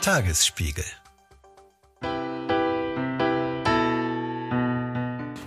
Tagesspiegel.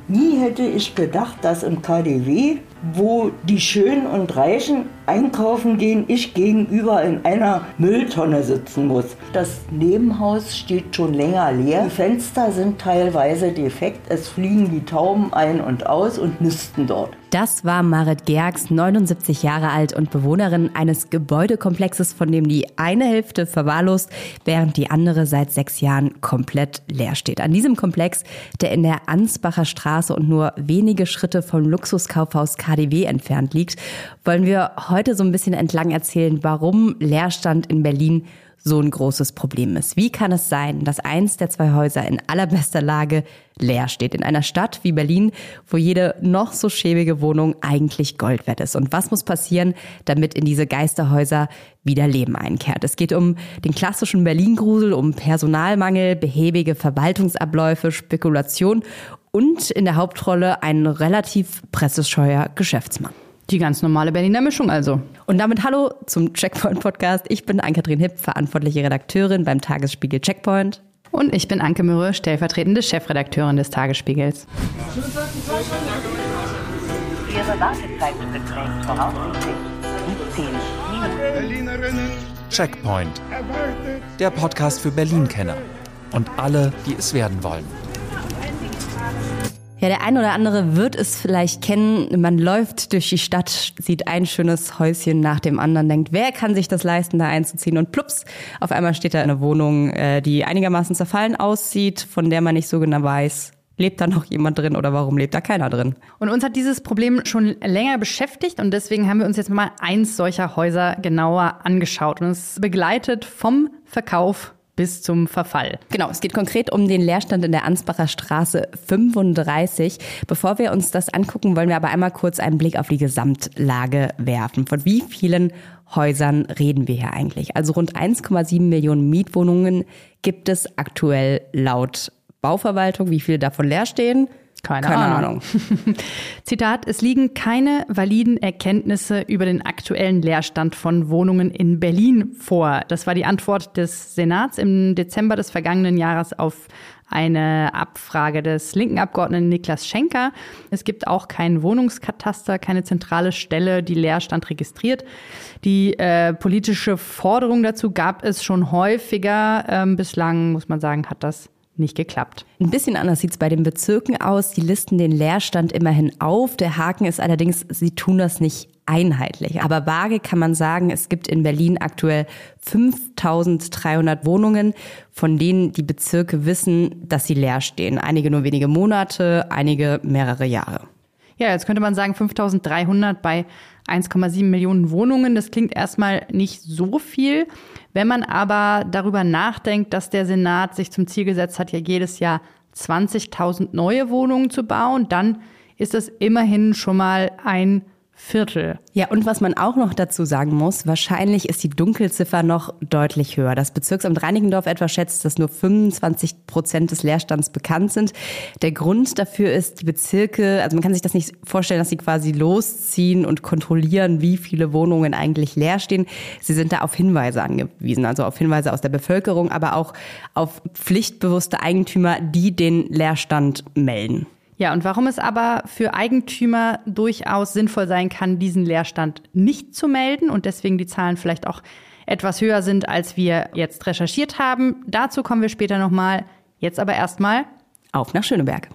Nie hätte ich gedacht, dass im KDW, wo die Schönen und Reichen einkaufen gehen, ich gegenüber in einer Mülltonne sitzen muss. Das Nebenhaus steht schon länger leer. Die Fenster sind teilweise defekt. Es fliegen die Tauben ein und aus und nisten dort. Das war Marit Gergs, 79 Jahre alt und Bewohnerin eines Gebäudekomplexes, von dem die eine Hälfte verwahrlost, während die andere seit sechs Jahren komplett leer steht. An diesem Komplex, der in der Ansbacher Straße und nur wenige Schritte vom Luxuskaufhaus KDW entfernt liegt, wollen wir heute so ein bisschen entlang erzählen, warum Leerstand in Berlin so ein großes Problem ist. Wie kann es sein, dass eins der zwei Häuser in allerbester Lage leer steht in einer Stadt wie Berlin, wo jede noch so schäbige Wohnung eigentlich Gold wert ist? Und was muss passieren, damit in diese Geisterhäuser wieder Leben einkehrt? Es geht um den klassischen Berlin-Grusel, um Personalmangel, behäbige Verwaltungsabläufe, Spekulation und in der Hauptrolle ein relativ pressescheuer Geschäftsmann. Die ganz normale Berliner Mischung also. Und damit hallo zum Checkpoint Podcast. Ich bin Ann-Kathrin Hipp, verantwortliche Redakteurin beim Tagesspiegel Checkpoint. Und ich bin Anke Mürre, stellvertretende Chefredakteurin des Tagesspiegels. Ihre Wartezeit beträgt voraussichtlich 10 Minuten. Checkpoint. Der Podcast für Berlin-Kenner und alle, die es werden wollen. Ja, der ein oder andere wird es vielleicht kennen. Man läuft durch die Stadt, sieht ein schönes Häuschen nach dem anderen, denkt, wer kann sich das leisten, da einzuziehen? Und plups, auf einmal steht da eine Wohnung, äh, die einigermaßen zerfallen aussieht, von der man nicht so genau weiß, lebt da noch jemand drin oder warum lebt da keiner drin? Und uns hat dieses Problem schon länger beschäftigt und deswegen haben wir uns jetzt mal eins solcher Häuser genauer angeschaut und es begleitet vom Verkauf bis zum Verfall. Genau, es geht konkret um den Leerstand in der Ansbacher Straße 35. Bevor wir uns das angucken, wollen wir aber einmal kurz einen Blick auf die Gesamtlage werfen. Von wie vielen Häusern reden wir hier eigentlich? Also rund 1,7 Millionen Mietwohnungen gibt es aktuell laut Bauverwaltung. Wie viele davon leer stehen? Keine, Keine Ahnung. Ahnung. Zitat, es liegen keine validen Erkenntnisse über den aktuellen Leerstand von Wohnungen in Berlin vor. Das war die Antwort des Senats im Dezember des vergangenen Jahres auf eine Abfrage des linken Abgeordneten Niklas Schenker. Es gibt auch keinen Wohnungskataster, keine zentrale Stelle, die Leerstand registriert. Die äh, politische Forderung dazu gab es schon häufiger. Ähm, bislang, muss man sagen, hat das nicht geklappt. Ein bisschen anders sieht es bei den Bezirken aus. Die listen den Leerstand immerhin auf. Der Haken ist allerdings, sie tun das nicht einheitlich. Aber vage kann man sagen, es gibt in Berlin aktuell 5300 Wohnungen, von denen die Bezirke wissen, dass sie leer stehen. Einige nur wenige Monate, einige mehrere Jahre. Ja, jetzt könnte man sagen 5300 bei 1,7 Millionen Wohnungen. Das klingt erstmal nicht so viel. Wenn man aber darüber nachdenkt, dass der Senat sich zum Ziel gesetzt hat, ja jedes Jahr 20.000 neue Wohnungen zu bauen, dann ist es immerhin schon mal ein Viertel. Ja, und was man auch noch dazu sagen muss, wahrscheinlich ist die Dunkelziffer noch deutlich höher. Das Bezirksamt Reinickendorf etwa schätzt, dass nur 25 Prozent des Leerstands bekannt sind. Der Grund dafür ist, die Bezirke, also man kann sich das nicht vorstellen, dass sie quasi losziehen und kontrollieren, wie viele Wohnungen eigentlich leer stehen. Sie sind da auf Hinweise angewiesen, also auf Hinweise aus der Bevölkerung, aber auch auf pflichtbewusste Eigentümer, die den Leerstand melden. Ja, und warum es aber für Eigentümer durchaus sinnvoll sein kann, diesen Leerstand nicht zu melden und deswegen die Zahlen vielleicht auch etwas höher sind, als wir jetzt recherchiert haben. Dazu kommen wir später nochmal. Jetzt aber erstmal auf nach Schöneberg.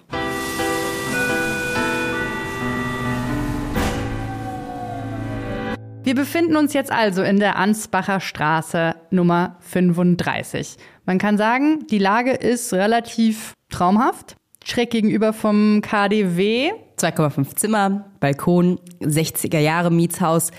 Wir befinden uns jetzt also in der Ansbacher Straße Nummer 35. Man kann sagen, die Lage ist relativ traumhaft schräg gegenüber vom KDW. 2,5 Zimmer, Balkon, 60er Jahre Mietshaus.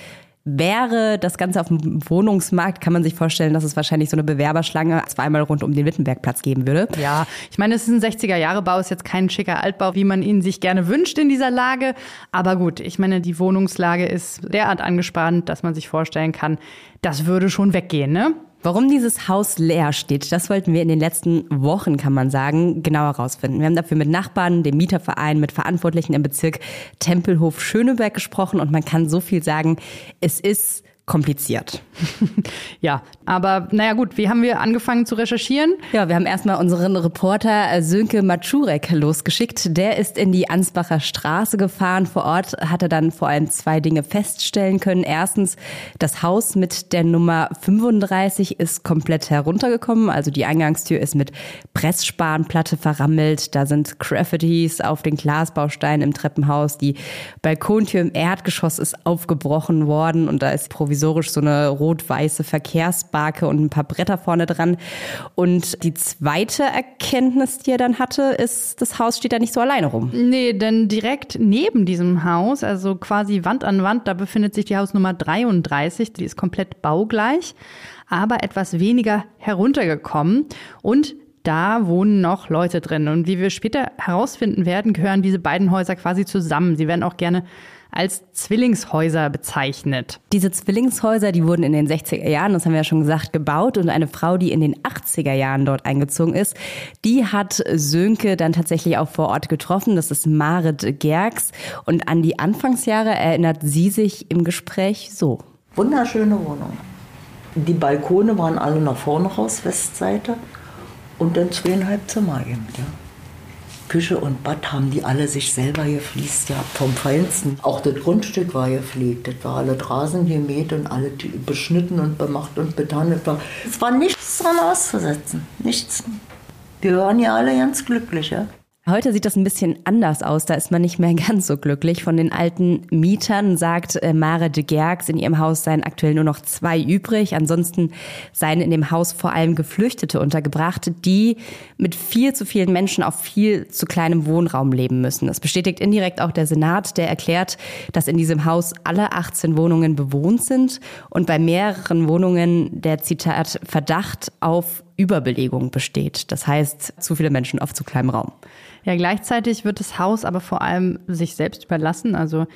Wäre das Ganze auf dem Wohnungsmarkt, kann man sich vorstellen, dass es wahrscheinlich so eine Bewerberschlange zweimal rund um den Wittenbergplatz geben würde. Ja, ich meine, es ist ein 60er-Jahre-Bau, ist jetzt kein schicker Altbau, wie man ihn sich gerne wünscht in dieser Lage. Aber gut, ich meine, die Wohnungslage ist derart angespannt, dass man sich vorstellen kann, das würde schon weggehen, ne? Warum dieses Haus leer steht, das wollten wir in den letzten Wochen, kann man sagen, genauer herausfinden. Wir haben dafür mit Nachbarn, dem Mieterverein, mit Verantwortlichen im Bezirk Tempelhof Schöneberg gesprochen und man kann so viel sagen, es ist kompliziert. ja, aber naja gut, wie haben wir angefangen zu recherchieren? Ja, wir haben erstmal unseren Reporter äh, Sönke Matschurek losgeschickt. Der ist in die Ansbacher Straße gefahren. Vor Ort hat er dann vor allem zwei Dinge feststellen können. Erstens, das Haus mit der Nummer 35 ist komplett heruntergekommen. Also die Eingangstür ist mit Pressspanplatte verrammelt. Da sind Graffitis auf den Glasbausteinen im Treppenhaus. Die Balkontür im Erdgeschoss ist aufgebrochen worden und da ist provisorisch so eine rot-weiße Verkehrsbarke und ein paar Bretter vorne dran. Und die zweite Erkenntnis, die er dann hatte, ist, das Haus steht da nicht so alleine rum. Nee, denn direkt neben diesem Haus, also quasi Wand an Wand, da befindet sich die Hausnummer 33. Die ist komplett baugleich, aber etwas weniger heruntergekommen. Und da wohnen noch Leute drin. Und wie wir später herausfinden werden, gehören diese beiden Häuser quasi zusammen. Sie werden auch gerne als Zwillingshäuser bezeichnet. Diese Zwillingshäuser, die wurden in den 60er Jahren, das haben wir ja schon gesagt, gebaut und eine Frau, die in den 80er Jahren dort eingezogen ist, die hat Sönke dann tatsächlich auch vor Ort getroffen. Das ist Marit Gerks und an die Anfangsjahre erinnert sie sich im Gespräch so. Wunderschöne Wohnung. Die Balkone waren alle nach vorne raus, Westseite und dann zweieinhalb Zimmer eben, ja. Küche und Bad haben die alle sich selber gefliest, ja, vom Feinsten. Auch das Grundstück war gepflegt, das war alle Rasen gemäht und alle beschnitten und bemacht und betannet. Es war nichts dran auszusetzen, nichts. Wir waren ja alle ganz glücklich, ja. Heute sieht das ein bisschen anders aus. Da ist man nicht mehr ganz so glücklich. Von den alten Mietern sagt äh, Mare de Gerks, in ihrem Haus seien aktuell nur noch zwei übrig. Ansonsten seien in dem Haus vor allem Geflüchtete untergebracht, die mit viel zu vielen Menschen auf viel zu kleinem Wohnraum leben müssen. Das bestätigt indirekt auch der Senat, der erklärt, dass in diesem Haus alle 18 Wohnungen bewohnt sind und bei mehreren Wohnungen der Zitat Verdacht auf Überbelegung besteht. Das heißt, zu viele Menschen auf zu kleinem Raum. Ja, gleichzeitig wird das Haus aber vor allem sich selbst überlassen. Also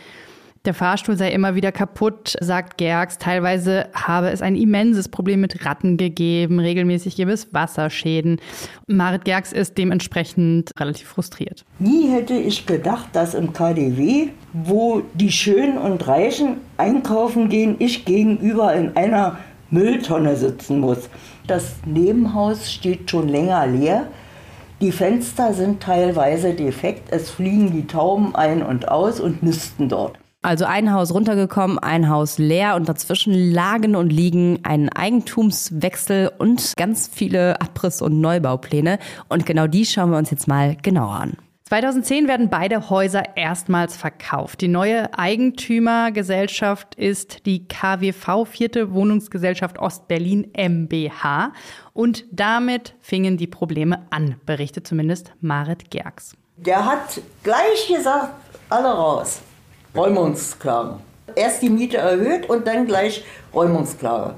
der Fahrstuhl sei immer wieder kaputt, sagt Gerks. Teilweise habe es ein immenses Problem mit Ratten gegeben. Regelmäßig gäbe es Wasserschäden. Marit Gerks ist dementsprechend relativ frustriert. Nie hätte ich gedacht, dass im KDW, wo die Schönen und Reichen einkaufen gehen, ich gegenüber in einer Mülltonne sitzen muss. Das Nebenhaus steht schon länger leer. Die Fenster sind teilweise defekt. Es fliegen die Tauben ein und aus und nisten dort. Also ein Haus runtergekommen, ein Haus leer und dazwischen lagen und liegen ein Eigentumswechsel und ganz viele Abriss- und Neubaupläne. Und genau die schauen wir uns jetzt mal genauer an. 2010 werden beide Häuser erstmals verkauft. Die neue Eigentümergesellschaft ist die KWV, vierte Wohnungsgesellschaft Ostberlin MBH. Und damit fingen die Probleme an, berichtet zumindest Marit Gerks. Der hat gleich gesagt, alle raus. Räumungsklagen. Erst die Miete erhöht und dann gleich Räumungsklage.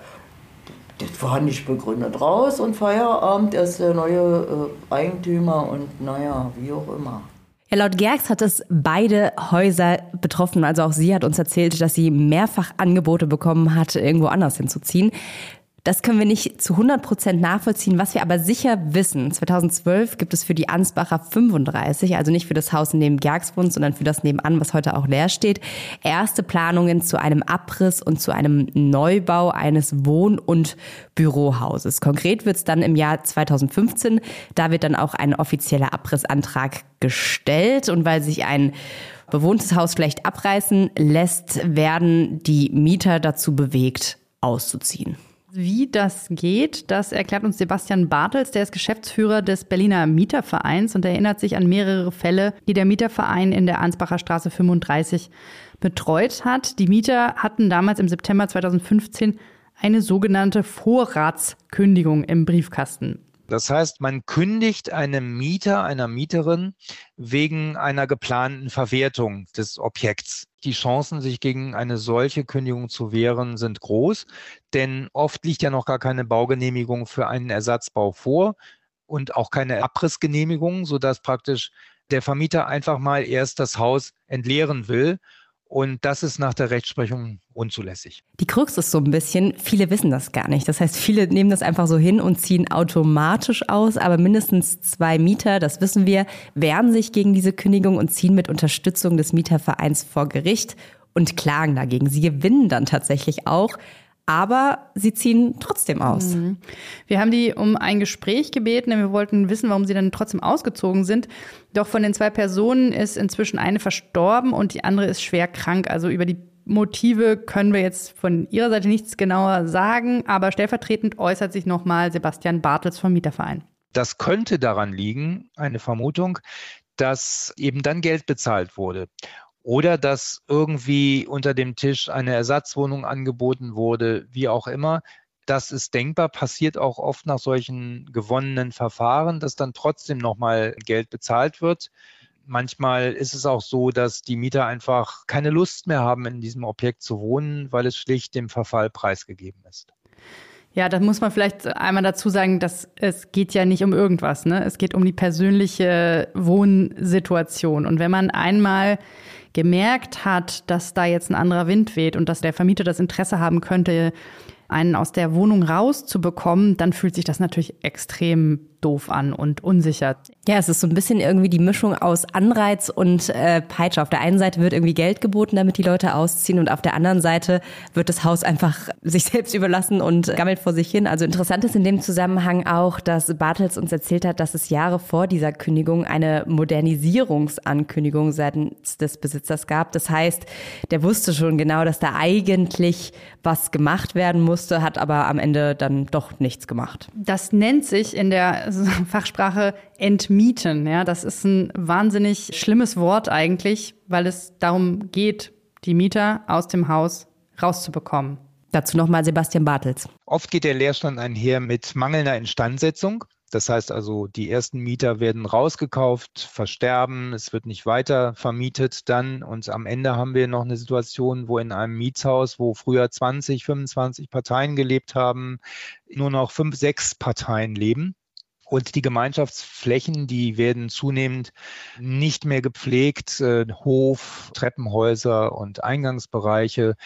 Das war nicht begründet. Raus und Feierabend, er ist der neue äh, Eigentümer und naja, wie auch immer. Ja, laut Gerks hat es beide Häuser betroffen. Also auch sie hat uns erzählt, dass sie mehrfach Angebote bekommen hat, irgendwo anders hinzuziehen. Das können wir nicht zu 100 Prozent nachvollziehen. Was wir aber sicher wissen, 2012 gibt es für die Ansbacher 35, also nicht für das Haus, in dem Gergs wohnt, sondern für das nebenan, was heute auch leer steht, erste Planungen zu einem Abriss und zu einem Neubau eines Wohn- und Bürohauses. Konkret wird es dann im Jahr 2015. Da wird dann auch ein offizieller Abrissantrag gestellt und weil sich ein bewohntes Haus schlecht abreißen lässt, werden die Mieter dazu bewegt, auszuziehen. Wie das geht, das erklärt uns Sebastian Bartels, der ist Geschäftsführer des Berliner Mietervereins und erinnert sich an mehrere Fälle, die der Mieterverein in der Ansbacher Straße 35 betreut hat. Die Mieter hatten damals im September 2015 eine sogenannte Vorratskündigung im Briefkasten. Das heißt, man kündigt einem Mieter, einer Mieterin wegen einer geplanten Verwertung des Objekts. Die Chancen, sich gegen eine solche Kündigung zu wehren, sind groß, denn oft liegt ja noch gar keine Baugenehmigung für einen Ersatzbau vor und auch keine Abrissgenehmigung, sodass praktisch der Vermieter einfach mal erst das Haus entleeren will und das ist nach der Rechtsprechung unzulässig. Die Krux ist so ein bisschen, viele wissen das gar nicht. Das heißt, viele nehmen das einfach so hin und ziehen automatisch aus, aber mindestens zwei Mieter, das wissen wir, wehren sich gegen diese Kündigung und ziehen mit Unterstützung des Mietervereins vor Gericht und klagen dagegen. Sie gewinnen dann tatsächlich auch. Aber sie ziehen trotzdem aus. Mhm. Wir haben die um ein Gespräch gebeten, denn wir wollten wissen, warum sie dann trotzdem ausgezogen sind. Doch von den zwei Personen ist inzwischen eine verstorben und die andere ist schwer krank. Also über die Motive können wir jetzt von Ihrer Seite nichts genauer sagen, aber stellvertretend äußert sich nochmal Sebastian Bartels vom Mieterverein. Das könnte daran liegen, eine Vermutung, dass eben dann Geld bezahlt wurde oder dass irgendwie unter dem Tisch eine Ersatzwohnung angeboten wurde, wie auch immer. Das ist denkbar, passiert auch oft nach solchen gewonnenen Verfahren, dass dann trotzdem nochmal Geld bezahlt wird. Manchmal ist es auch so, dass die Mieter einfach keine Lust mehr haben, in diesem Objekt zu wohnen, weil es schlicht dem Verfall preisgegeben ist. Ja, da muss man vielleicht einmal dazu sagen, dass es geht ja nicht um irgendwas. Ne? Es geht um die persönliche Wohnsituation. Und wenn man einmal gemerkt hat, dass da jetzt ein anderer Wind weht und dass der Vermieter das Interesse haben könnte, einen aus der Wohnung rauszubekommen, dann fühlt sich das natürlich extrem doof an und unsicher. Ja, es ist so ein bisschen irgendwie die Mischung aus Anreiz und äh, Peitsche. Auf der einen Seite wird irgendwie Geld geboten, damit die Leute ausziehen und auf der anderen Seite wird das Haus einfach sich selbst überlassen und gammelt vor sich hin. Also interessant ist in dem Zusammenhang auch, dass Bartels uns erzählt hat, dass es Jahre vor dieser Kündigung eine Modernisierungsankündigung seitens des Besitzers gab. Das heißt, der wusste schon genau, dass da eigentlich was gemacht werden musste, hat aber am Ende dann doch nichts gemacht. Das nennt sich in der Fachsprache entmieten. Ja, das ist ein wahnsinnig schlimmes Wort eigentlich, weil es darum geht, die Mieter aus dem Haus rauszubekommen. Dazu nochmal Sebastian Bartels. Oft geht der Leerstand einher mit mangelnder Instandsetzung. Das heißt also, die ersten Mieter werden rausgekauft, versterben, es wird nicht weiter vermietet dann und am Ende haben wir noch eine Situation, wo in einem Mietshaus, wo früher 20, 25 Parteien gelebt haben, nur noch fünf, sechs Parteien leben. Und die Gemeinschaftsflächen, die werden zunehmend nicht mehr gepflegt. Äh, Hof, Treppenhäuser und Eingangsbereiche.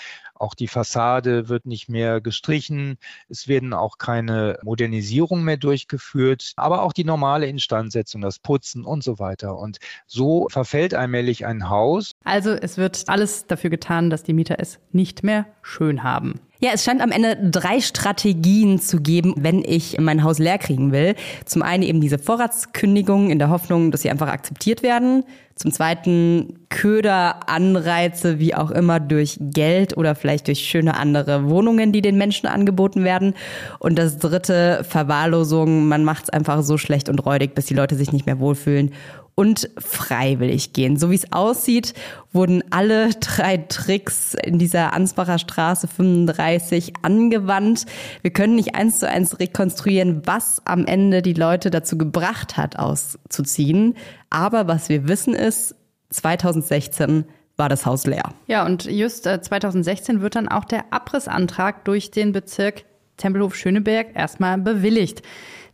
Auch die Fassade wird nicht mehr gestrichen. Es werden auch keine Modernisierung mehr durchgeführt, aber auch die normale Instandsetzung, das Putzen und so weiter. Und so verfällt allmählich ein Haus. Also es wird alles dafür getan, dass die Mieter es nicht mehr schön haben. Ja, es scheint am Ende drei Strategien zu geben, wenn ich mein Haus leer kriegen will. Zum einen eben diese Vorratskündigung in der Hoffnung, dass sie einfach akzeptiert werden. Zum zweiten Köder, Anreize, wie auch immer, durch Geld oder vielleicht durch schöne andere Wohnungen, die den Menschen angeboten werden. Und das dritte, Verwahrlosung. Man macht es einfach so schlecht und räudig, bis die Leute sich nicht mehr wohlfühlen und freiwillig gehen. So wie es aussieht, wurden alle drei Tricks in dieser Ansbacher Straße 35 angewandt. Wir können nicht eins zu eins rekonstruieren, was am Ende die Leute dazu gebracht hat, auszuziehen. Aber was wir wissen ist, 2016 war das Haus leer. Ja, und just 2016 äh, wird dann auch der Abrissantrag durch den Bezirk Tempelhof Schöneberg erstmal bewilligt.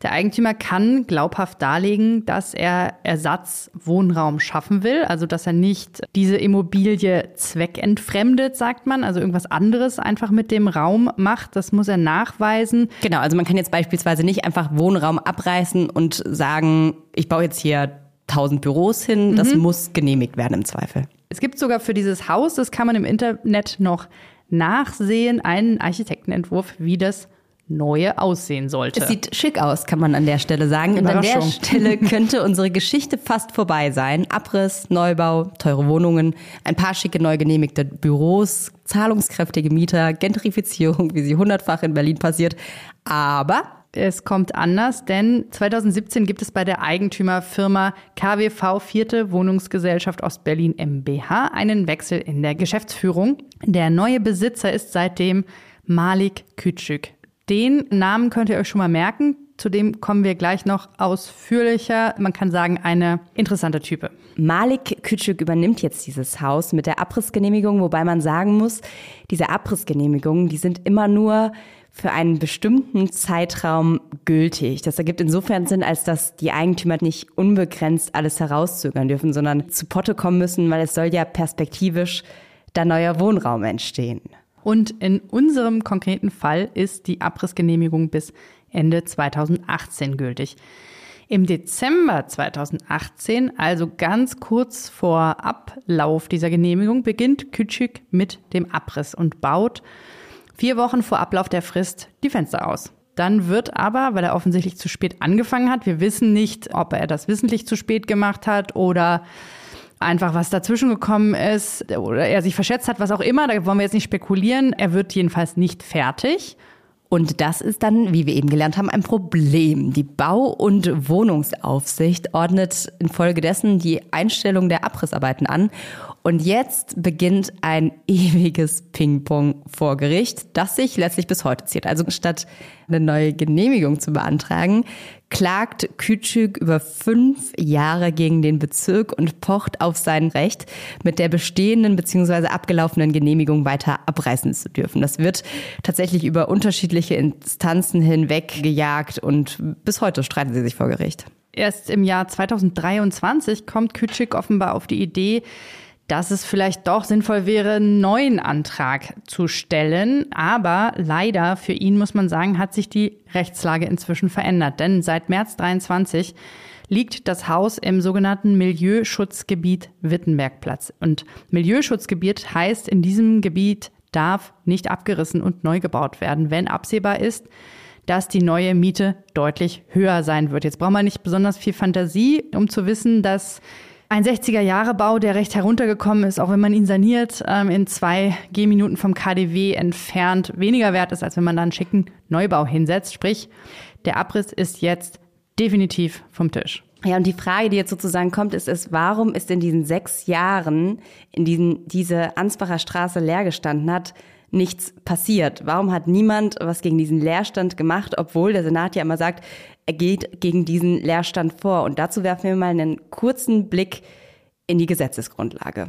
Der Eigentümer kann glaubhaft darlegen, dass er Ersatzwohnraum schaffen will, also dass er nicht diese Immobilie zweckentfremdet, sagt man, also irgendwas anderes einfach mit dem Raum macht. Das muss er nachweisen. Genau, also man kann jetzt beispielsweise nicht einfach Wohnraum abreißen und sagen, ich baue jetzt hier 1000 Büros hin. Das mhm. muss genehmigt werden im Zweifel. Es gibt sogar für dieses Haus, das kann man im Internet noch nachsehen, einen Architektenentwurf, wie das neue aussehen sollte. Es sieht schick aus, kann man an der Stelle sagen. Und an der Stelle könnte unsere Geschichte fast vorbei sein. Abriss, Neubau, teure Wohnungen, ein paar schicke neu genehmigte Büros, zahlungskräftige Mieter, Gentrifizierung, wie sie hundertfach in Berlin passiert. Aber es kommt anders, denn 2017 gibt es bei der Eigentümerfirma KWV Vierte Wohnungsgesellschaft Ostberlin MBH einen Wechsel in der Geschäftsführung. Der neue Besitzer ist seitdem Malik Küçük. Den Namen könnt ihr euch schon mal merken. Zudem kommen wir gleich noch ausführlicher. Man kann sagen, eine interessante Type. Malik Küçük übernimmt jetzt dieses Haus mit der Abrissgenehmigung, wobei man sagen muss, diese Abrissgenehmigungen, die sind immer nur für einen bestimmten Zeitraum gültig. Das ergibt insofern Sinn, als dass die Eigentümer nicht unbegrenzt alles herauszögern dürfen, sondern zu Potte kommen müssen, weil es soll ja perspektivisch da neuer Wohnraum entstehen. Und in unserem konkreten Fall ist die Abrissgenehmigung bis Ende 2018 gültig. Im Dezember 2018, also ganz kurz vor Ablauf dieser Genehmigung, beginnt Küçük mit dem Abriss und baut vier Wochen vor Ablauf der Frist die Fenster aus. Dann wird aber, weil er offensichtlich zu spät angefangen hat, wir wissen nicht, ob er das wissentlich zu spät gemacht hat oder einfach was dazwischen gekommen ist oder er sich verschätzt hat, was auch immer, da wollen wir jetzt nicht spekulieren. Er wird jedenfalls nicht fertig. Und das ist dann, wie wir eben gelernt haben, ein Problem. Die Bau- und Wohnungsaufsicht ordnet infolgedessen die Einstellung der Abrissarbeiten an. Und jetzt beginnt ein ewiges Ping-Pong vor Gericht, das sich letztlich bis heute zieht. Also statt eine neue Genehmigung zu beantragen, klagt Küçük über fünf Jahre gegen den Bezirk und pocht auf sein Recht, mit der bestehenden bzw. abgelaufenen Genehmigung weiter abreißen zu dürfen. Das wird tatsächlich über unterschiedliche Instanzen hinweg gejagt und bis heute streiten sie sich vor Gericht. Erst im Jahr 2023 kommt Küçük offenbar auf die Idee, dass es vielleicht doch sinnvoll wäre, einen neuen Antrag zu stellen. Aber leider für ihn muss man sagen, hat sich die Rechtslage inzwischen verändert. Denn seit März 23 liegt das Haus im sogenannten Milieuschutzgebiet Wittenbergplatz. Und Milieuschutzgebiet heißt, in diesem Gebiet darf nicht abgerissen und neu gebaut werden, wenn absehbar ist, dass die neue Miete deutlich höher sein wird. Jetzt braucht man nicht besonders viel Fantasie, um zu wissen, dass ein 60er-Jahre-Bau, der recht heruntergekommen ist, auch wenn man ihn saniert, ähm, in zwei Gehminuten vom KDW entfernt weniger wert ist, als wenn man da einen schicken Neubau hinsetzt. Sprich, der Abriss ist jetzt definitiv vom Tisch. Ja, und die Frage, die jetzt sozusagen kommt, ist, ist warum ist in diesen sechs Jahren, in diesen diese Ansbacher Straße leer gestanden hat, nichts passiert? Warum hat niemand was gegen diesen Leerstand gemacht, obwohl der Senat ja immer sagt, er geht gegen diesen Leerstand vor? Und dazu werfen wir mal einen kurzen Blick in die Gesetzesgrundlage.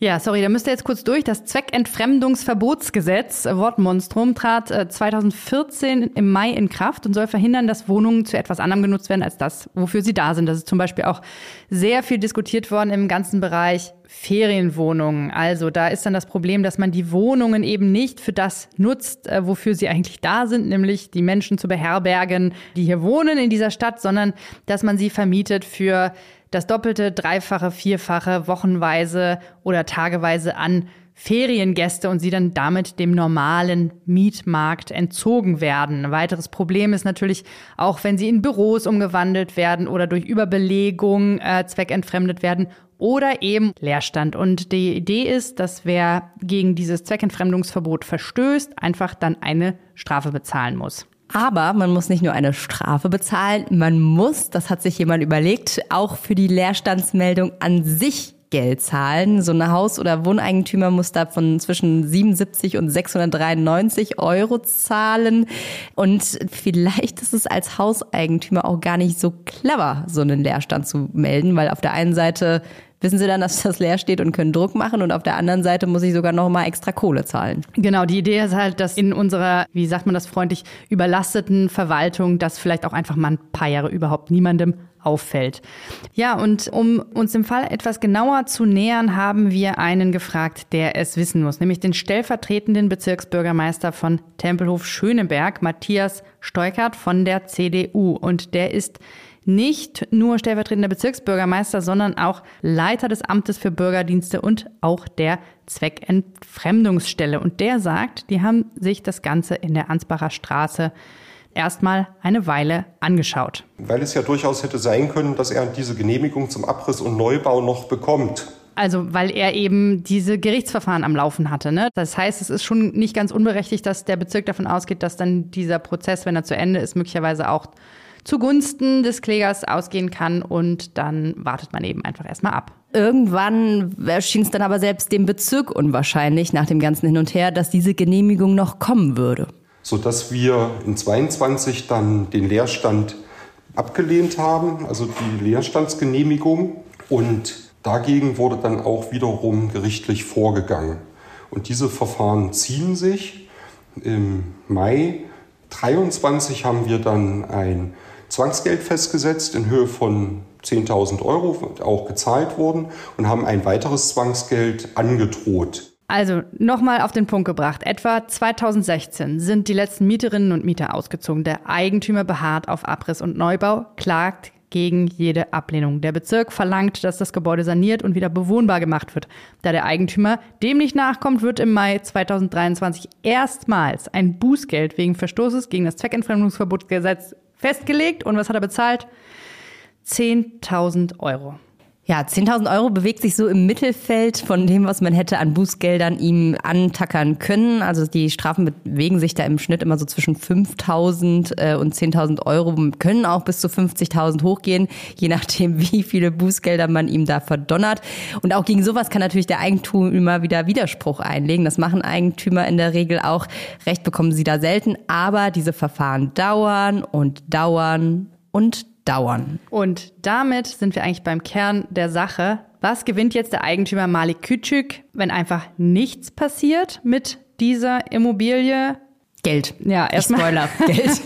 Ja, sorry, da müsst ihr jetzt kurz durch. Das Zweckentfremdungsverbotsgesetz, Wortmonstrum, trat 2014 äh, im Mai in Kraft und soll verhindern, dass Wohnungen zu etwas anderem genutzt werden als das, wofür sie da sind. Das ist zum Beispiel auch sehr viel diskutiert worden im ganzen Bereich Ferienwohnungen. Also da ist dann das Problem, dass man die Wohnungen eben nicht für das nutzt, äh, wofür sie eigentlich da sind, nämlich die Menschen zu beherbergen, die hier wohnen in dieser Stadt, sondern dass man sie vermietet für das Doppelte, Dreifache, Vierfache, wochenweise oder tageweise an Feriengäste und sie dann damit dem normalen Mietmarkt entzogen werden. Ein weiteres Problem ist natürlich auch, wenn sie in Büros umgewandelt werden oder durch Überbelegung äh, zweckentfremdet werden oder eben Leerstand. Und die Idee ist, dass wer gegen dieses Zweckentfremdungsverbot verstößt, einfach dann eine Strafe bezahlen muss. Aber man muss nicht nur eine Strafe bezahlen, man muss, das hat sich jemand überlegt, auch für die Leerstandsmeldung an sich Geld zahlen. So ein Haus- oder Wohneigentümer muss da von zwischen 77 und 693 Euro zahlen. Und vielleicht ist es als Hauseigentümer auch gar nicht so clever, so einen Leerstand zu melden, weil auf der einen Seite wissen sie dann, dass das leer steht und können Druck machen und auf der anderen Seite muss ich sogar noch mal extra Kohle zahlen. Genau, die Idee ist halt, dass in unserer, wie sagt man das freundlich, überlasteten Verwaltung das vielleicht auch einfach mal ein paar Jahre überhaupt niemandem auffällt. Ja, und um uns dem Fall etwas genauer zu nähern, haben wir einen gefragt, der es wissen muss, nämlich den stellvertretenden Bezirksbürgermeister von Tempelhof Schöneberg, Matthias Steukert von der CDU. Und der ist nicht nur stellvertretender Bezirksbürgermeister, sondern auch Leiter des Amtes für Bürgerdienste und auch der Zweckentfremdungsstelle. Und der sagt, die haben sich das Ganze in der Ansbacher Straße erstmal eine Weile angeschaut. Weil es ja durchaus hätte sein können, dass er diese Genehmigung zum Abriss und Neubau noch bekommt. Also weil er eben diese Gerichtsverfahren am Laufen hatte. Ne? Das heißt, es ist schon nicht ganz unberechtigt, dass der Bezirk davon ausgeht, dass dann dieser Prozess, wenn er zu Ende ist, möglicherweise auch zugunsten des Klägers ausgehen kann und dann wartet man eben einfach erstmal ab. Irgendwann erschien es dann aber selbst dem Bezirk unwahrscheinlich nach dem ganzen Hin und Her, dass diese Genehmigung noch kommen würde. Sodass wir in 22 dann den Leerstand abgelehnt haben, also die Leerstandsgenehmigung. Und dagegen wurde dann auch wiederum gerichtlich vorgegangen. Und diese Verfahren ziehen sich. Im Mai 23 haben wir dann ein Zwangsgeld festgesetzt in Höhe von 10.000 Euro, auch gezahlt worden und haben ein weiteres Zwangsgeld angedroht. Also nochmal auf den Punkt gebracht. Etwa 2016 sind die letzten Mieterinnen und Mieter ausgezogen. Der Eigentümer beharrt auf Abriss und Neubau, klagt gegen jede Ablehnung. Der Bezirk verlangt, dass das Gebäude saniert und wieder bewohnbar gemacht wird. Da der Eigentümer dem nicht nachkommt, wird im Mai 2023 erstmals ein Bußgeld wegen Verstoßes gegen das Zweckentfremdungsverbotsgesetz festgelegt. Und was hat er bezahlt? 10.000 Euro. Ja, 10.000 Euro bewegt sich so im Mittelfeld von dem, was man hätte an Bußgeldern ihm antackern können. Also die Strafen bewegen sich da im Schnitt immer so zwischen 5.000 äh, und 10.000 Euro, können auch bis zu 50.000 hochgehen, je nachdem, wie viele Bußgelder man ihm da verdonnert. Und auch gegen sowas kann natürlich der Eigentümer wieder Widerspruch einlegen. Das machen Eigentümer in der Regel auch. Recht bekommen sie da selten, aber diese Verfahren dauern und dauern und dauern. Und damit sind wir eigentlich beim Kern der Sache. Was gewinnt jetzt der Eigentümer Malik Küçük, wenn einfach nichts passiert mit dieser Immobilie? Geld. Ja, erstmal Spoiler. Geld.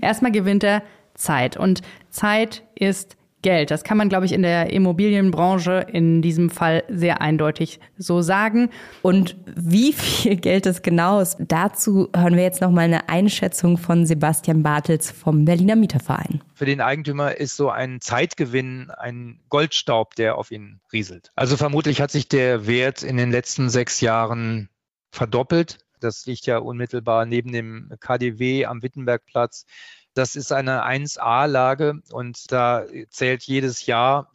erstmal gewinnt er Zeit. Und Zeit ist Geld. Das kann man, glaube ich, in der Immobilienbranche in diesem Fall sehr eindeutig so sagen. Und wie viel Geld es genau ist, dazu hören wir jetzt nochmal eine Einschätzung von Sebastian Bartels vom Berliner Mieterverein. Für den Eigentümer ist so ein Zeitgewinn ein Goldstaub, der auf ihn rieselt. Also vermutlich hat sich der Wert in den letzten sechs Jahren verdoppelt. Das liegt ja unmittelbar neben dem KDW am Wittenbergplatz. Das ist eine 1A-Lage und da zählt jedes Jahr,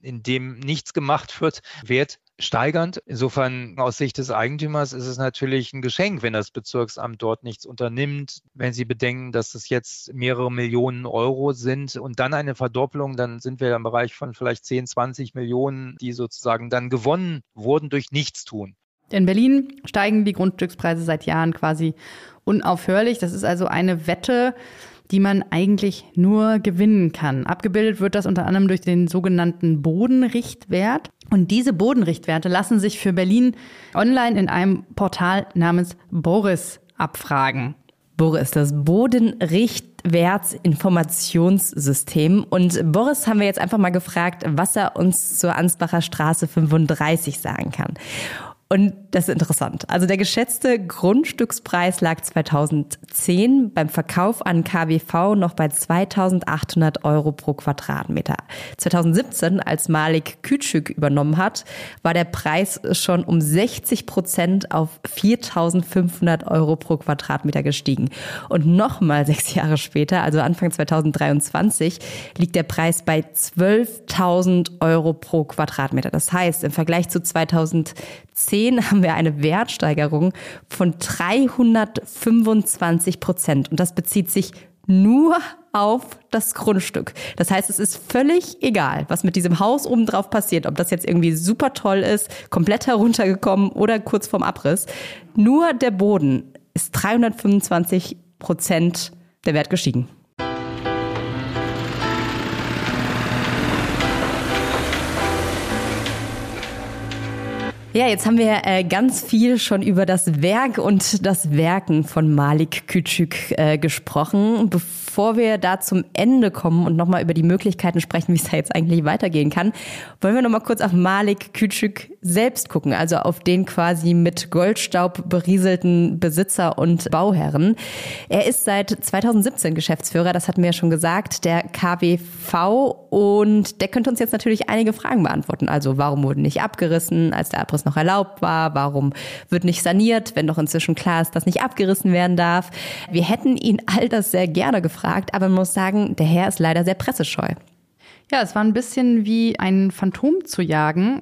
in dem nichts gemacht wird, Wert steigernd. Insofern aus Sicht des Eigentümers ist es natürlich ein Geschenk, wenn das Bezirksamt dort nichts unternimmt. Wenn Sie bedenken, dass es jetzt mehrere Millionen Euro sind und dann eine Verdoppelung, dann sind wir im Bereich von vielleicht 10, 20 Millionen, die sozusagen dann gewonnen wurden durch Nichtstun. In Berlin steigen die Grundstückspreise seit Jahren quasi unaufhörlich. Das ist also eine Wette, die man eigentlich nur gewinnen kann. Abgebildet wird das unter anderem durch den sogenannten Bodenrichtwert. Und diese Bodenrichtwerte lassen sich für Berlin online in einem Portal namens Boris abfragen. Boris, das Bodenrichtwertsinformationssystem. Und Boris haben wir jetzt einfach mal gefragt, was er uns zur Ansbacher Straße 35 sagen kann. Und das ist interessant. Also der geschätzte Grundstückspreis lag 2010 beim Verkauf an KWV noch bei 2800 Euro pro Quadratmeter. 2017, als Malik Küçük übernommen hat, war der Preis schon um 60 Prozent auf 4500 Euro pro Quadratmeter gestiegen. Und nochmal sechs Jahre später, also Anfang 2023, liegt der Preis bei 12.000 Euro pro Quadratmeter. Das heißt, im Vergleich zu 2010 2010 haben wir eine Wertsteigerung von 325 Prozent. Und das bezieht sich nur auf das Grundstück. Das heißt, es ist völlig egal, was mit diesem Haus obendrauf passiert, ob das jetzt irgendwie super toll ist, komplett heruntergekommen oder kurz vorm Abriss. Nur der Boden ist 325 Prozent der Wert gestiegen. Ja, jetzt haben wir äh, ganz viel schon über das Werk und das Werken von Malik Küçük äh, gesprochen. Bevor wir da zum Ende kommen und nochmal über die Möglichkeiten sprechen, wie es da jetzt eigentlich weitergehen kann, wollen wir nochmal kurz auf Malik Küçük selbst gucken, also auf den quasi mit Goldstaub berieselten Besitzer und Bauherren. Er ist seit 2017 Geschäftsführer, das hatten wir ja schon gesagt, der KWV und der könnte uns jetzt natürlich einige Fragen beantworten. Also warum wurde nicht abgerissen, als der Abriss noch erlaubt war? Warum wird nicht saniert, wenn doch inzwischen klar ist, dass nicht abgerissen werden darf? Wir hätten ihn all das sehr gerne gefragt, aber man muss sagen, der Herr ist leider sehr pressescheu. Ja, es war ein bisschen wie ein Phantom zu jagen,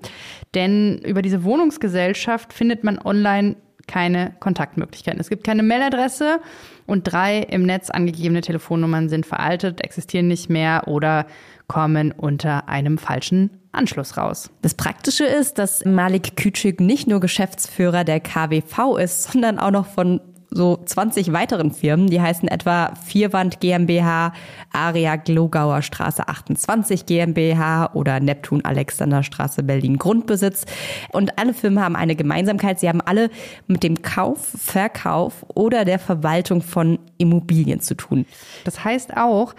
denn über diese Wohnungsgesellschaft findet man online keine Kontaktmöglichkeiten. Es gibt keine Mailadresse und drei im Netz angegebene Telefonnummern sind veraltet, existieren nicht mehr oder kommen unter einem falschen Anschluss raus. Das Praktische ist, dass Malik Küçük nicht nur Geschäftsführer der KWV ist, sondern auch noch von so 20 weiteren Firmen. Die heißen etwa Vierwand GmbH, Aria Glogauer Straße 28 GmbH oder Neptun Alexanderstraße Berlin Grundbesitz. Und alle Firmen haben eine Gemeinsamkeit. Sie haben alle mit dem Kauf, Verkauf oder der Verwaltung von Immobilien zu tun. Das heißt auch,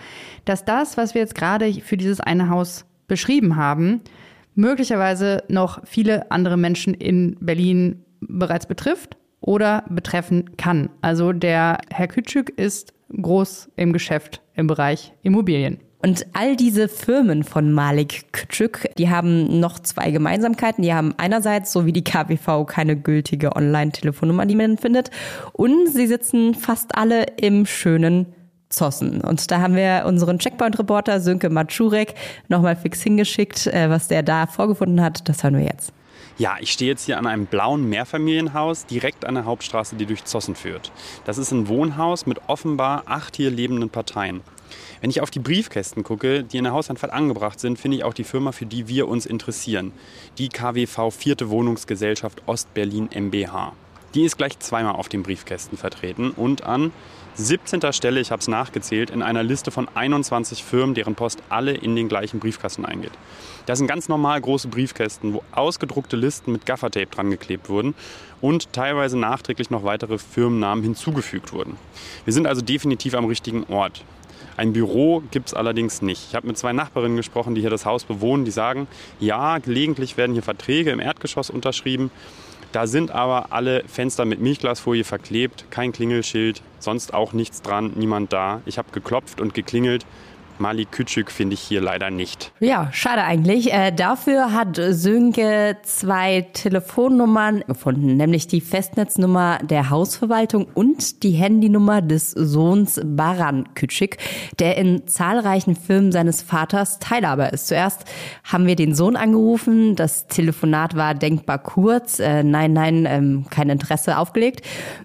dass das, was wir jetzt gerade für dieses eine Haus beschrieben haben, möglicherweise noch viele andere Menschen in Berlin bereits betrifft oder betreffen kann. Also der Herr Kütschük ist groß im Geschäft im Bereich Immobilien. Und all diese Firmen von Malik Küçük, die haben noch zwei Gemeinsamkeiten. Die haben einerseits, so wie die KWV, keine gültige Online-Telefonnummer, die man findet. Und sie sitzen fast alle im schönen Zossen. Und da haben wir unseren Checkpoint-Reporter Sönke Matschurek nochmal fix hingeschickt. Äh, was der da vorgefunden hat, das hören wir jetzt. Ja, ich stehe jetzt hier an einem blauen Mehrfamilienhaus direkt an der Hauptstraße, die durch Zossen führt. Das ist ein Wohnhaus mit offenbar acht hier lebenden Parteien. Wenn ich auf die Briefkästen gucke, die in der Hausanfahrt angebracht sind, finde ich auch die Firma, für die wir uns interessieren. Die KWV Vierte Wohnungsgesellschaft Ostberlin MBH. Die ist gleich zweimal auf den Briefkästen vertreten und an 17. Stelle, ich habe es nachgezählt, in einer Liste von 21 Firmen, deren Post alle in den gleichen Briefkasten eingeht. Das sind ganz normal große Briefkästen, wo ausgedruckte Listen mit Gaffertape dran geklebt wurden und teilweise nachträglich noch weitere Firmennamen hinzugefügt wurden. Wir sind also definitiv am richtigen Ort. Ein Büro gibt es allerdings nicht. Ich habe mit zwei Nachbarinnen gesprochen, die hier das Haus bewohnen, die sagen, ja, gelegentlich werden hier Verträge im Erdgeschoss unterschrieben, da sind aber alle Fenster mit Milchglasfolie verklebt, kein Klingelschild, sonst auch nichts dran, niemand da. Ich habe geklopft und geklingelt. Mali Küçük finde ich hier leider nicht. Ja, schade eigentlich. Äh, dafür hat Sönke zwei Telefonnummern gefunden, nämlich die Festnetznummer der Hausverwaltung und die Handynummer des Sohns Baran Küçük, der in zahlreichen Filmen seines Vaters Teilhaber ist. Zuerst haben wir den Sohn angerufen. Das Telefonat war denkbar kurz. Äh, nein, nein, ähm, kein Interesse aufgelegt.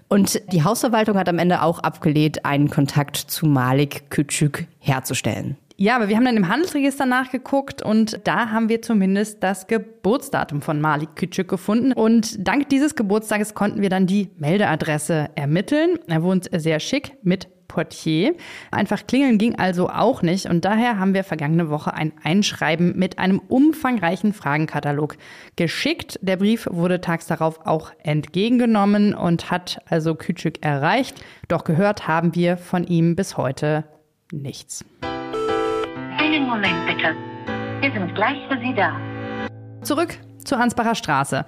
Und die Hausverwaltung hat am Ende auch abgelehnt, einen Kontakt zu Malik Küçük herzustellen. Ja, aber wir haben dann im Handelsregister nachgeguckt und da haben wir zumindest das Geburtsdatum von Malik Küçük gefunden. Und dank dieses Geburtstages konnten wir dann die Meldeadresse ermitteln. Er wohnt sehr schick mit Portier. Einfach klingeln ging also auch nicht und daher haben wir vergangene Woche ein Einschreiben mit einem umfangreichen Fragenkatalog geschickt. Der Brief wurde tags darauf auch entgegengenommen und hat also Küçük erreicht. Doch gehört haben wir von ihm bis heute nichts. Einen Moment bitte. Wir sind gleich für Sie da. Zurück zur Ansbacher Straße.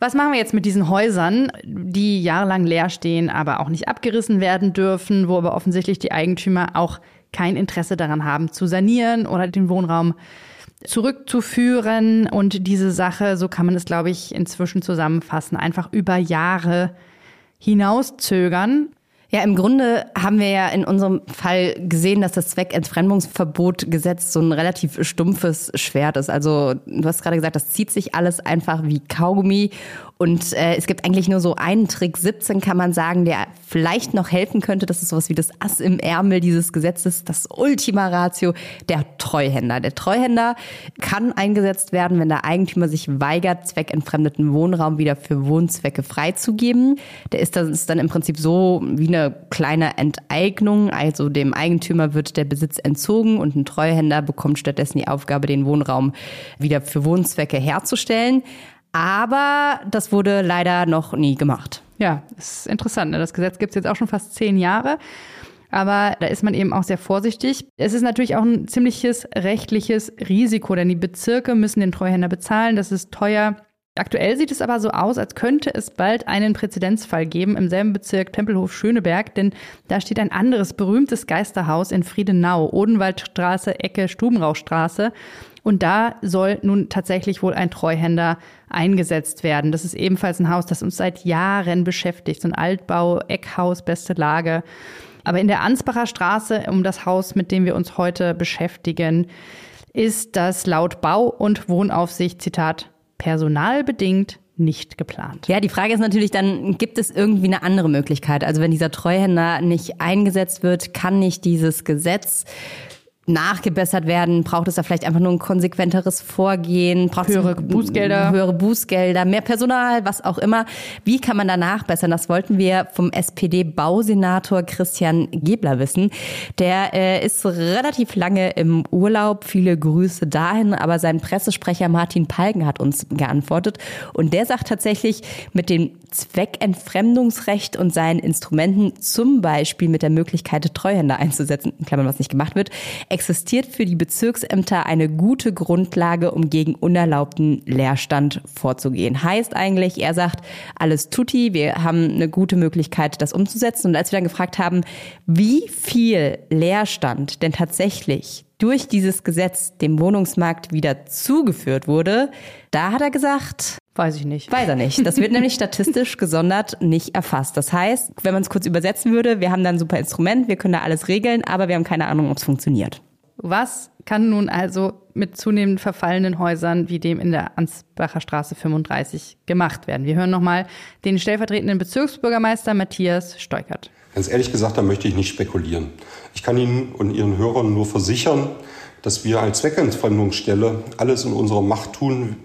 Was machen wir jetzt mit diesen Häusern, die jahrelang leer stehen, aber auch nicht abgerissen werden dürfen, wo aber offensichtlich die Eigentümer auch kein Interesse daran haben, zu sanieren oder den Wohnraum zurückzuführen und diese Sache, so kann man es, glaube ich, inzwischen zusammenfassen, einfach über Jahre hinauszögern. Ja, im Grunde haben wir ja in unserem Fall gesehen, dass das Zweckentfremdungsverbotgesetz so ein relativ stumpfes Schwert ist. Also du hast gerade gesagt, das zieht sich alles einfach wie Kaugummi und äh, es gibt eigentlich nur so einen Trick 17, kann man sagen, der vielleicht noch helfen könnte. Das ist sowas wie das Ass im Ärmel dieses Gesetzes, das Ultima Ratio, der Treuhänder. Der Treuhänder kann eingesetzt werden, wenn der Eigentümer sich weigert, zweckentfremdeten Wohnraum wieder für Wohnzwecke freizugeben. Der ist das dann im Prinzip so wie eine kleine Enteignung. Also dem Eigentümer wird der Besitz entzogen und ein Treuhänder bekommt stattdessen die Aufgabe, den Wohnraum wieder für Wohnzwecke herzustellen. Aber das wurde leider noch nie gemacht. Ja, ist interessant. Ne? Das Gesetz gibt es jetzt auch schon fast zehn Jahre. Aber da ist man eben auch sehr vorsichtig. Es ist natürlich auch ein ziemliches rechtliches Risiko, denn die Bezirke müssen den Treuhänder bezahlen. Das ist teuer. Aktuell sieht es aber so aus, als könnte es bald einen Präzedenzfall geben im selben Bezirk Tempelhof-Schöneberg, denn da steht ein anderes berühmtes Geisterhaus in Friedenau, Odenwaldstraße, Ecke Stubenrauchstraße. Und da soll nun tatsächlich wohl ein Treuhänder eingesetzt werden. Das ist ebenfalls ein Haus, das uns seit Jahren beschäftigt. So ein Altbau, Eckhaus, beste Lage. Aber in der Ansbacher Straße, um das Haus, mit dem wir uns heute beschäftigen, ist das laut Bau- und Wohnaufsicht, Zitat, personalbedingt nicht geplant. Ja, die Frage ist natürlich dann, gibt es irgendwie eine andere Möglichkeit? Also wenn dieser Treuhänder nicht eingesetzt wird, kann nicht dieses Gesetz nachgebessert werden? Braucht es da vielleicht einfach nur ein konsequenteres Vorgehen? Braucht höhere es Bußgelder? Höhere Bußgelder, mehr Personal, was auch immer. Wie kann man da nachbessern? Das wollten wir vom SPD-Bausenator Christian Gebler wissen. Der äh, ist relativ lange im Urlaub. Viele Grüße dahin. Aber sein Pressesprecher Martin Palgen hat uns geantwortet. Und der sagt tatsächlich, mit dem Zweckentfremdungsrecht und seinen Instrumenten, zum Beispiel mit der Möglichkeit, Treuhänder einzusetzen, in Klammern, was nicht gemacht wird, existiert für die Bezirksämter eine gute Grundlage, um gegen unerlaubten Leerstand vorzugehen. Heißt eigentlich, er sagt, alles tutti, wir haben eine gute Möglichkeit, das umzusetzen. Und als wir dann gefragt haben, wie viel Leerstand denn tatsächlich durch dieses Gesetz dem Wohnungsmarkt wieder zugeführt wurde, da hat er gesagt, Weiß ich nicht. Weiß er nicht. Das wird nämlich statistisch gesondert nicht erfasst. Das heißt, wenn man es kurz übersetzen würde, wir haben da ein super Instrument, wir können da alles regeln, aber wir haben keine Ahnung, ob es funktioniert. Was kann nun also mit zunehmend verfallenen Häusern wie dem in der Ansbacher Straße 35 gemacht werden? Wir hören nochmal den stellvertretenden Bezirksbürgermeister Matthias Steukert. Ganz ehrlich gesagt, da möchte ich nicht spekulieren. Ich kann Ihnen und Ihren Hörern nur versichern, dass wir als Zweckentfremdungsstelle alles in unserer Macht tun,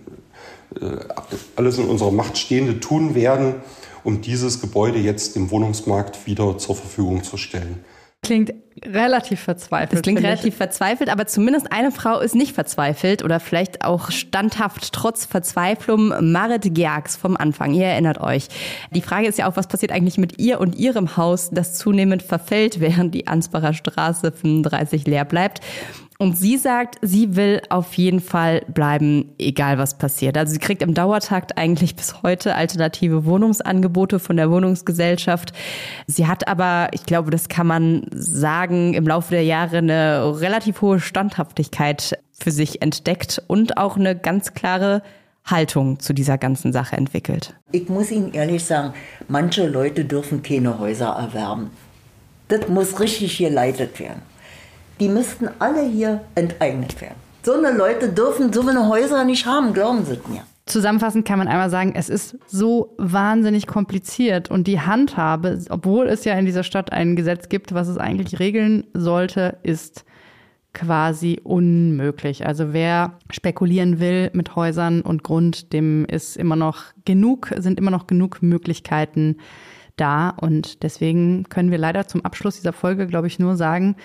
alles in unserer Macht Stehende tun werden, um dieses Gebäude jetzt dem Wohnungsmarkt wieder zur Verfügung zu stellen. Klingt relativ verzweifelt. Das klingt relativ verzweifelt, aber zumindest eine Frau ist nicht verzweifelt oder vielleicht auch standhaft trotz Verzweiflung. Marit Gerks vom Anfang, ihr erinnert euch. Die Frage ist ja auch, was passiert eigentlich mit ihr und ihrem Haus, das zunehmend verfällt, während die Ansbacher Straße 35 leer bleibt. Und sie sagt, sie will auf jeden Fall bleiben, egal was passiert. Also sie kriegt im Dauertakt eigentlich bis heute alternative Wohnungsangebote von der Wohnungsgesellschaft. Sie hat aber, ich glaube, das kann man sagen, im Laufe der Jahre eine relativ hohe Standhaftigkeit für sich entdeckt und auch eine ganz klare Haltung zu dieser ganzen Sache entwickelt. Ich muss Ihnen ehrlich sagen, manche Leute dürfen keine Häuser erwerben. Das muss richtig geleitet werden die müssten alle hier enteignet werden. So eine Leute dürfen so eine Häuser nicht haben, glauben Sie mir. Zusammenfassend kann man einmal sagen, es ist so wahnsinnig kompliziert und die Handhabe, obwohl es ja in dieser Stadt ein Gesetz gibt, was es eigentlich regeln sollte, ist quasi unmöglich. Also wer spekulieren will mit Häusern und Grund, dem ist immer noch genug, sind immer noch genug Möglichkeiten da und deswegen können wir leider zum Abschluss dieser Folge, glaube ich, nur sagen,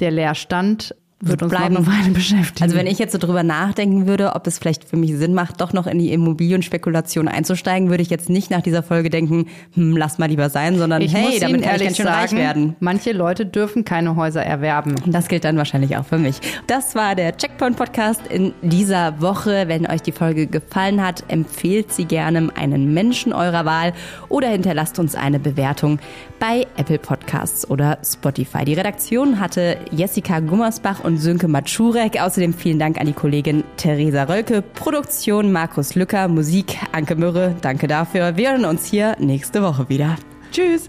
der Leerstand wird uns bleiben. noch eine Weile beschäftigen. Also wenn ich jetzt so drüber nachdenken würde, ob es vielleicht für mich Sinn macht, doch noch in die Immobilienspekulation einzusteigen, würde ich jetzt nicht nach dieser Folge denken, hm, lass mal lieber sein, sondern ich hey, damit kann ich ganz schön sagen, reich werden. Manche Leute dürfen keine Häuser erwerben. Das gilt dann wahrscheinlich auch für mich. Das war der Checkpoint Podcast in dieser Woche. Wenn euch die Folge gefallen hat, empfehlt sie gerne einen Menschen eurer Wahl oder hinterlasst uns eine Bewertung bei Apple Podcasts oder Spotify. Die Redaktion hatte Jessica Gummersbach und Sönke Matschurek. Außerdem vielen Dank an die Kollegin Theresa Rölke, Produktion Markus Lücker, Musik Anke Mürre. Danke dafür. Wir hören uns hier nächste Woche wieder. Tschüss!